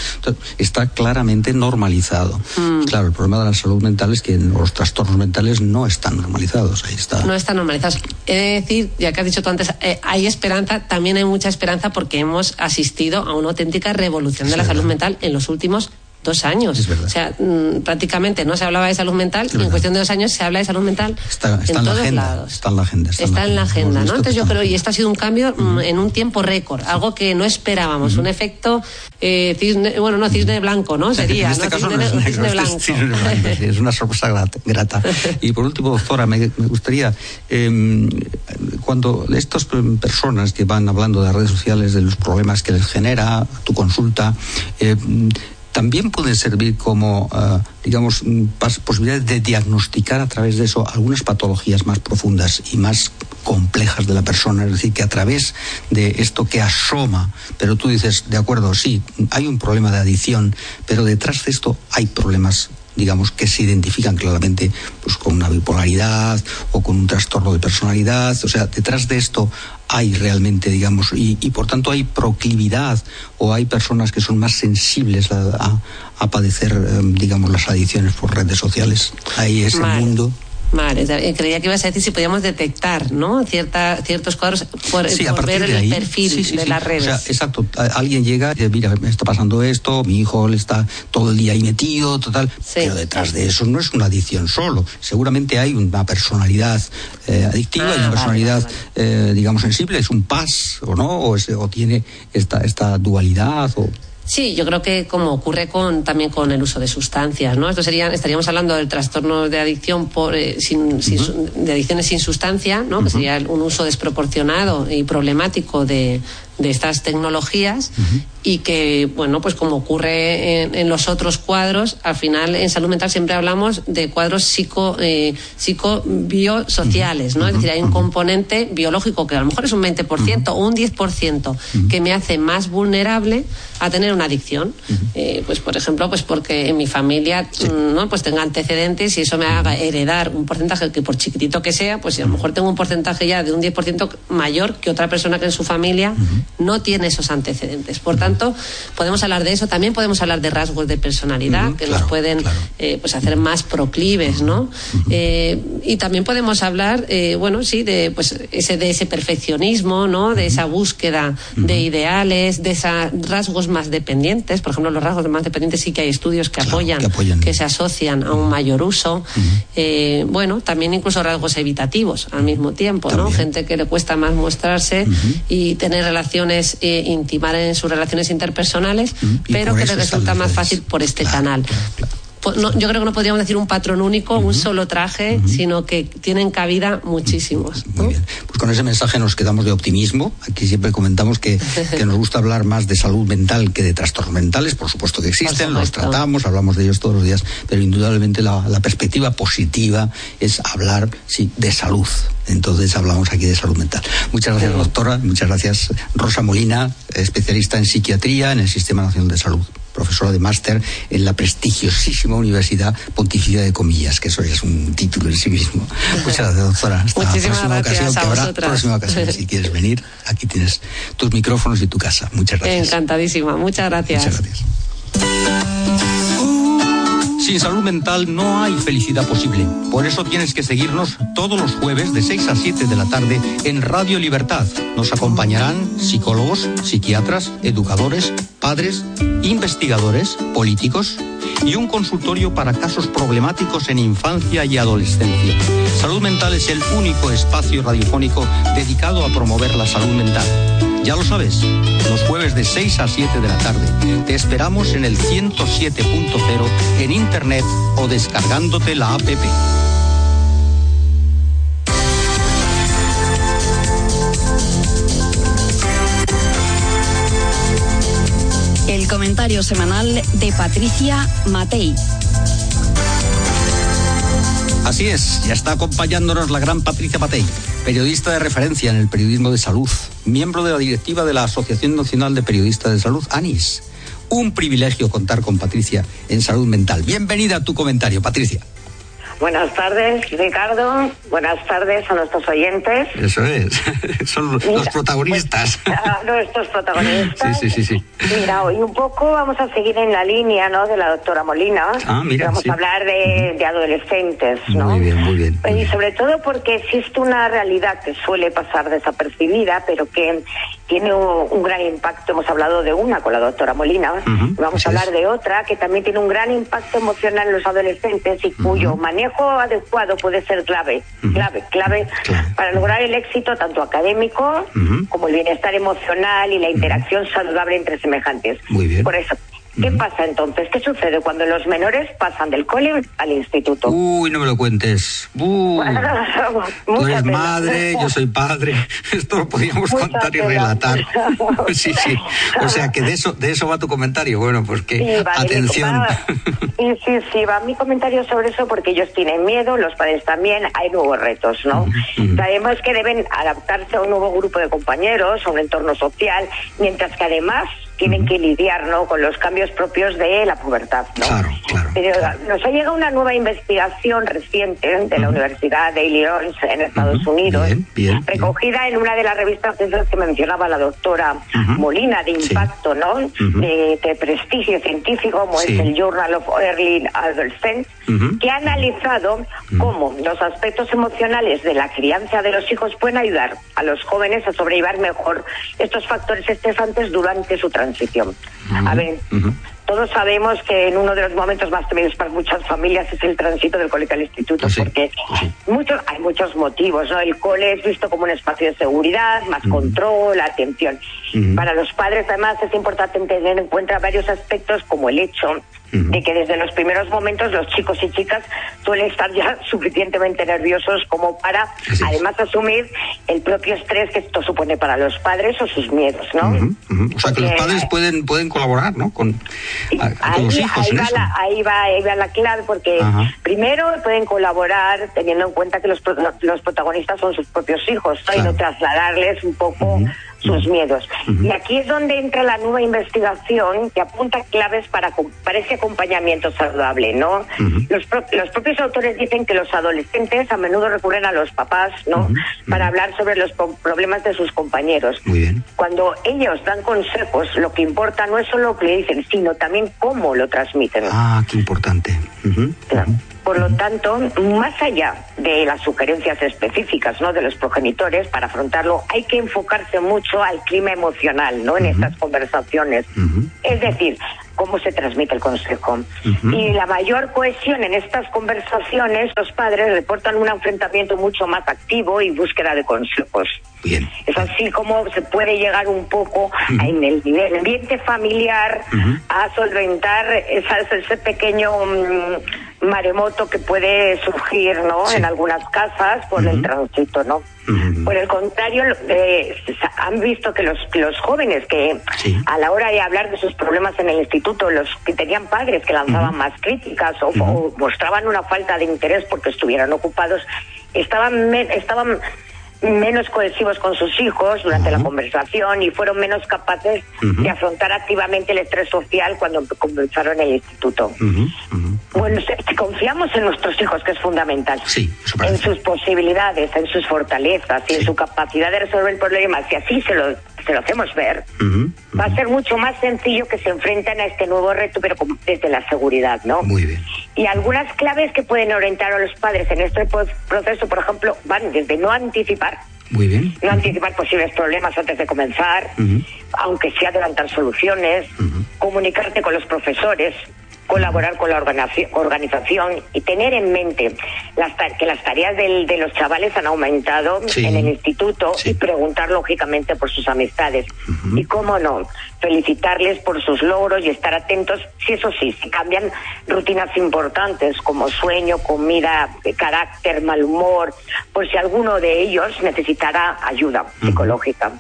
Está claramente normalizado. Mm. Claro, el problema de la salud mental es que los trastornos mentales no están normalizados. Ahí está. no están normalizados. He de decir, ya que has dicho tú antes, eh, hay esperanza, también hay mucha esperanza porque hemos asistido a una auténtica revolución de la salud mental en los últimos dos años. Es verdad. O sea, mm, prácticamente no se hablaba de salud mental y en cuestión de dos años se habla de salud mental Está- está en en la todos agenda, lados. está en la agenda, está en la Está en la agenda. ¿no? Entonces yo creo, y esto ha sido un cambio mm, en un tiempo récord, algo que no esperábamos, un efecto eh, cisne, bueno, no cisne blanco, ¿no? Sería, en este ¿no? caso cisne, no es ne- negro, cisne blanco. es cisne blanco, sí, es una sorpresa grata. grata. Y por último, doctora, me, me gustaría, eh, cuando estas personas que van hablando de las redes sociales, de los problemas que les genera tu consulta, eh, también pueden servir como, ah, digamos, mm, posibilidades de diagnosticar a través de eso algunas patologías más profundas y más complejas de la persona. Es decir, que a través de esto que asoma, pero tú dices, de acuerdo, sí, hay un problema de adicción, pero detrás de esto hay problemas digamos que se identifican claramente pues con una bipolaridad o con un trastorno de personalidad. O sea detrás de esto hay realmente digamos y, y por tanto hay proclividad o hay personas que son más sensibles a, a- a padecer eh, digamos las adicciones por redes sociales. Hay ese Vale. mundo Vale, eh, creía que ibas a decir si podíamos detectar, ¿no? Cierta, ciertos cuadros por, Sí, ver ahí. el perfil Sí, sí, de las redes. O sea, exacto. Alguien llega y dice, mira, me está pasando esto, mi hijo le está todo el día ahí metido, total. Pero detrás de eso no es una adicción solo. Seguramente hay una personalidad eh, adictiva Ah, y una vale, personalidad, vale, eh, digamos, sensible. Es un pas, ¿o no? O, es- o tiene esta, esta dualidad. O... Sí, yo creo que como ocurre con también con el uso de sustancias, ¿no? Esto sería, estaríamos hablando del trastorno de adicción por, eh, sin, sin su- de adicciones sin sustancia, ¿no? Que sería un uso desproporcionado y problemático de, de estas tecnologías y que, bueno, pues como ocurre en, en los otros cuadros, al final en salud mental siempre hablamos de cuadros psico, eh, psicobiosociales, ¿no? Es decir, hay un componente biológico que a lo mejor es un 20% o un 10% que me hace más vulnerable a tener una adicción. Eh, pues, por ejemplo, pues porque en mi familia, mm, ¿no? Pues tenga antecedentes y eso me haga heredar un porcentaje que por chiquitito que sea, pues a lo mejor tengo un porcentaje ya de un 10% mayor que otra persona que en su familia no tiene esos antecedentes. Por tanto, podemos hablar de eso. También podemos hablar de rasgos de personalidad que claro, nos pueden claro. eh, pues hacer más proclives, ¿no? Eh, y también podemos hablar, eh, bueno, sí, de pues ese de ese perfeccionismo, ¿no? De esa búsqueda de ideales, de esos rasgos más dependientes. Por ejemplo, los rasgos más dependientes sí que hay estudios que Claro, apoyan, que apoyan. se asocian a un mayor uso. Eh, bueno, también incluso rasgos evitativos al mismo tiempo, ¿no? También. Gente que le cuesta más mostrarse y tener relaciones, eh, intimar en sus relaciones interpersonales. Y pero que eso le están resulta más fácil por este Claro, canal. claro, claro. Yo creo que no podríamos decir un patrón único, un solo traje, sino que tienen cabida muchísimos. Muy bien. Pues con ese mensaje nos quedamos de optimismo. Aquí siempre comentamos que, nos gusta hablar más de salud mental que de trastornos mentales. Por supuesto que existen, los tratamos, hablamos de ellos todos los días, pero indudablemente la, perspectiva positiva es hablar sí, de salud. Entonces hablamos aquí de salud mental. Muchas gracias, doctora. Muchas gracias, Rosa Molina, especialista en psiquiatría en el Sistema Nacional de Salud profesora de máster en la prestigiosísima Universidad Pontificia de Comillas, que eso ya es un título en sí mismo. Muchas gracias, doctora. Hasta Muchísimas la próxima ocasión, que habrá próxima ocasión. Si quieres venir, aquí tienes tus micrófonos y tu casa. Muchas gracias. Encantadísima. Muchas gracias. Muchas gracias. Sin salud mental no hay felicidad posible. Por eso tienes que seguirnos todos los jueves de 6 a 7 de la tarde en Radio Libertad. Nos acompañarán psicólogos, psiquiatras, educadores, padres, investigadores, políticos y un consultorio para casos problemáticos en infancia y adolescencia. Salud Mental es el único espacio radiofónico dedicado a promover la salud mental. Ya lo sabes, los jueves de 6 a 7 de la tarde. Te esperamos en el 107.0 en internet o descargándote la app. El comentario semanal de Patricia Matei. Así es, ya está acompañándonos la gran Patricia Matei, periodista de referencia en el periodismo de salud, miembro de la directiva de la Asociación Nacional de Periodistas de Salud, ANIS. Un privilegio contar con Patricia en salud mental. Bienvenida a tu comentario, Patricia. Buenas tardes, Ricardo. Buenas tardes a nuestros oyentes. Eso es, son los protagonistas. Pues, nuestros protagonistas. Sí, sí, sí, Mira, hoy un poco vamos a seguir en la línea ¿no? de la doctora Molina. Ah, mira, vamos a hablar de, de, adolescentes. ¿no? Muy bien, muy bien. Y sobre todo porque existe una realidad que suele pasar desapercibida, pero que tiene un, gran impacto. Hemos hablado de una con la doctora Molina. vamos a hablar de otra que también tiene un gran impacto emocional en los adolescentes y cuyo manejo adecuado puede ser clave, clave, clave para lograr el éxito tanto académico como el bienestar emocional y la interacción saludable entre semejantes. Muy bien. Por eso, ¿Qué pasa entonces? ¿Qué sucede cuando los menores pasan del cole al instituto? Uy, no me lo cuentes. Tú eres madre, yo soy padre. Esto lo podríamos contar y relatar. sí, sí. O sea que de eso, de eso va tu comentario. Bueno, pues que atención. y sí, sí, va mi comentario sobre eso porque ellos tienen miedo, los padres también. Hay nuevos retos, ¿no? Sabemos que deben adaptarse a un nuevo grupo de compañeros, a un entorno social, mientras que además tienen que lidiar ¿no? con los cambios propios de la pubertad. ¿no? Claro, claro. Pero nos ha llegado una nueva investigación reciente de la Universidad de Illinois en Estados Unidos, recogida en una de las revistas que mencionaba la doctora Molina, de impacto, ¿no? de, prestigio científico, como es el Journal of Early Adolescence, que ha analizado cómo los aspectos emocionales de la crianza de los hijos pueden ayudar a los jóvenes a sobrellevar mejor estos factores estresantes durante su transición transición. A ver, todos sabemos que en uno de los momentos más temidos para muchas familias es el tránsito del colegio al instituto, pues porque pues muchos, hay muchos motivos, ¿no? El cole es visto como un espacio de seguridad, más control, atención. Para los padres, además, es importante tener en cuenta varios aspectos, como el hecho de que desde los primeros momentos los chicos y chicas suelen estar ya suficientemente nerviosos como para, además, asumir el propio estrés que esto supone para los padres o sus miedos, ¿no? O sea, que los padres pueden pueden colaborar, ¿no? Con, ahí, los hijos ahí, va La, ahí, va, ahí va la clave, porque primero pueden colaborar teniendo en cuenta que los, los protagonistas son sus propios hijos, y no trasladarles un poco sus miedos. Y aquí es donde entra la nueva investigación que apunta claves para, para ese acompañamiento saludable, ¿no? los, los propios autores dicen que los adolescentes a menudo recurren a los papás, ¿no? Para hablar sobre los problemas de sus compañeros. Muy bien. Cuando ellos dan consejos, lo que importa no es solo lo que le dicen, sino también cómo lo transmiten. Ah, qué importante. Por lo tanto, más allá de las sugerencias específicas ¿no? de los progenitores para afrontarlo, hay que enfocarse mucho al clima emocional ¿no? en estas conversaciones. Es decir, cómo se transmite el consejo. Y la mayor cohesión en estas conversaciones, los padres reportan un enfrentamiento mucho más activo y búsqueda de consejos. Bien. Es así como se puede llegar un poco en el ambiente familiar a solventar ese pequeño mm, maremoto que puede surgir ¿no? en algunas casas por el tránsito. ¿no? Por el contrario, eh, han visto que los, los jóvenes que a la hora de hablar de sus problemas en el instituto, los que tenían padres que lanzaban más críticas o, o, mostraban una falta de interés porque estuvieran ocupados, estaban, estaban menos cohesivos con sus hijos durante la conversación y fueron menos capaces de afrontar activamente el estrés social cuando comenzaron el instituto. Bueno, si, confiamos en nuestros hijos, que es fundamental, en sus posibilidades, en sus fortalezas y en su capacidad de resolver problemas, y así se lo se lo hacemos ver, va a ser mucho más sencillo que se enfrenten a este nuevo reto, pero desde la seguridad, ¿no? Muy bien. Y algunas claves que pueden orientar a los padres en este proceso, por ejemplo, van desde no anticipar. Muy bien. No anticipar posibles problemas antes de comenzar, aunque sea adelantar soluciones, comunicarte con los profesores, colaborar con la organización y tener en mente las que las tareas de los chavales han aumentado en el instituto y preguntar lógicamente por sus amistades. Y cómo no, felicitarles por sus logros y estar atentos, si eso sí, si cambian rutinas importantes como sueño, comida, carácter, mal humor, por si alguno de ellos necesitará ayuda psicológica.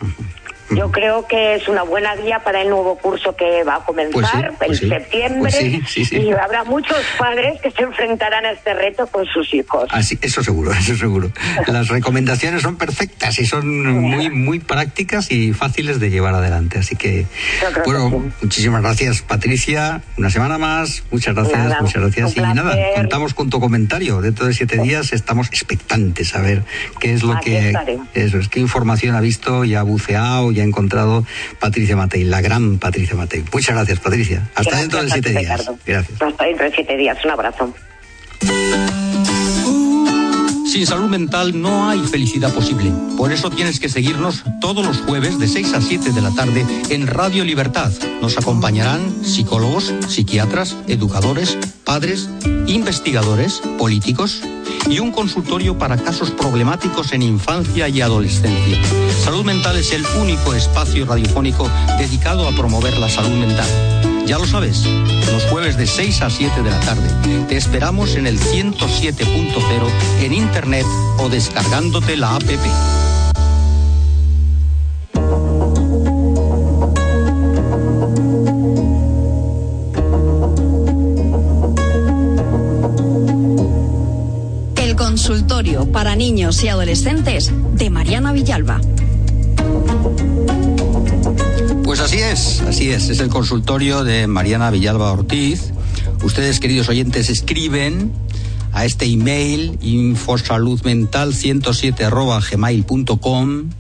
Yo creo que es una buena guía para el nuevo curso que va a comenzar pues en pues septiembre. Pues y habrá muchos padres que se enfrentarán a este reto con sus hijos. Así, eso seguro, eso seguro. Las recomendaciones son perfectas y son muy muy prácticas y fáciles de llevar adelante, así que bueno, muchísimas gracias Patricia, una semana más, muchas gracias, muchas gracias. y nada, contamos con tu comentario. Dentro de siete días estamos expectantes a ver qué es lo que eso es, qué información ha visto y ha buceado y ha encontrado Patricia Matei, la gran Patricia Matei. Muchas gracias, Patricia. Hasta dentro de siete días. Gracias. Hasta dentro de siete días. Un abrazo. Sin salud mental no hay felicidad posible. Por eso tienes que seguirnos todos los jueves de 6 a 7 de la tarde en Radio Libertad. Nos acompañarán psicólogos, psiquiatras, educadores, padres, investigadores, políticos y un consultorio para casos problemáticos en infancia y adolescencia. Salud Mental es el único espacio radiofónico dedicado a promover la salud mental. Ya lo sabes, los jueves de 6 a 7 de la tarde. Te esperamos en el 107.0 en internet o descargándote la app. Para niños y adolescentes de Mariana Villalba. Pues así es, así es. Es el consultorio de Mariana Villalba Ortiz. Ustedes, queridos oyentes, escriben a este email infosaludmental107 gmail.com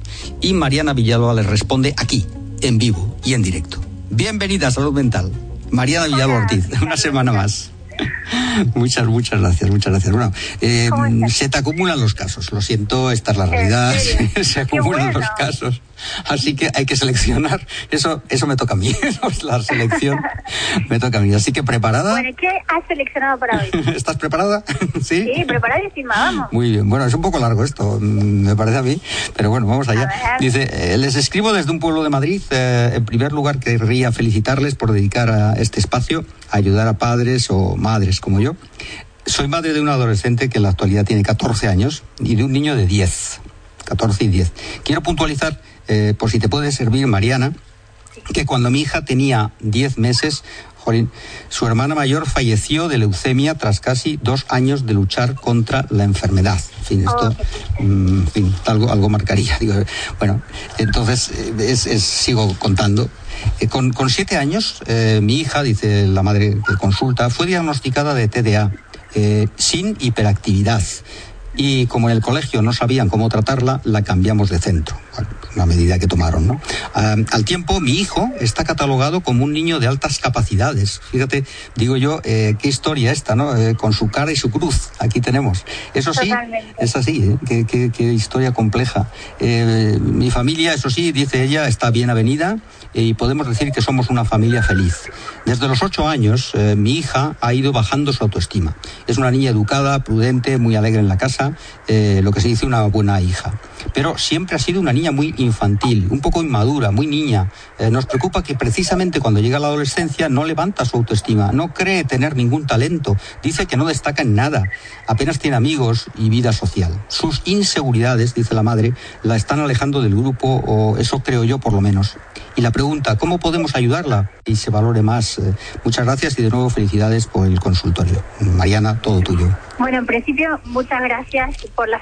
y Mariana Villalba les responde aquí, en vivo y en directo. Bienvenida a Salud Mental. Mariana Villalba Ortiz, una semana más. muchas, muchas gracias, muchas gracias. Bueno, eh, se te acumulan los casos, lo siento, esta es la realidad, se acumulan los casos. Así que hay que seleccionar. Eso, eso me toca a mí. la selección me toca a mí. Así que preparada. Bueno, ¿qué has seleccionado para hoy? ¿Estás preparada? sí. Sí, preparadísima, vamos. Muy bien. Bueno, es un poco largo esto, mm, me parece a mí. Pero bueno, vamos allá. Dice, eh, les escribo desde un pueblo de Madrid. Eh, en primer lugar, querría felicitarles por dedicar a este espacio ayudar a padres o madres como yo. Soy madre de un adolescente que en la actualidad tiene 14 años y de un niño de 10, 14 y 10. Quiero puntualizar, eh, por si te puede servir, Mariana, que cuando mi hija tenía 10 meses, su hermana mayor falleció de leucemia tras casi dos años de luchar contra la enfermedad. En fin, esto mm, algo, algo marcaría. bueno, entonces eh, sigo contando. Eh, con, siete años, eh, mi hija, dice la madre que consulta, fue diagnosticada de TDA sin hiperactividad. Y como en el colegio no sabían cómo tratarla, la cambiamos de centro. una medida que tomaron, ¿no? Ah, al tiempo, mi hijo está catalogado como un niño de altas capacidades. Fíjate, digo yo, eh, qué historia esta, ¿no? Eh, con su cara y su cruz. Aquí tenemos. Eso sí, es así, ¿eh? qué, qué, historia compleja. mi familia, eso sí, dice ella, está bien avenida y podemos decir que somos una familia feliz. Desde los ocho años, mi hija ha ido bajando su autoestima. Es una niña educada, prudente, muy alegre en la casa, lo que se dice una buena hija pero siempre ha sido una niña muy infantil, un poco inmadura, muy niña. Eh, nos preocupa que precisamente cuando llega la adolescencia no levanta su autoestima, no cree tener ningún talento, dice que no destaca en nada, apenas tiene amigos y vida social. Sus inseguridades, dice la madre, la están alejando del grupo, o eso creo yo por lo menos. Y la pregunta, ¿cómo podemos ayudarla? Y se valore más. Eh, muchas gracias y de nuevo felicidades por el consultorio. Mariana, todo tuyo. Bueno, en principio, muchas gracias por la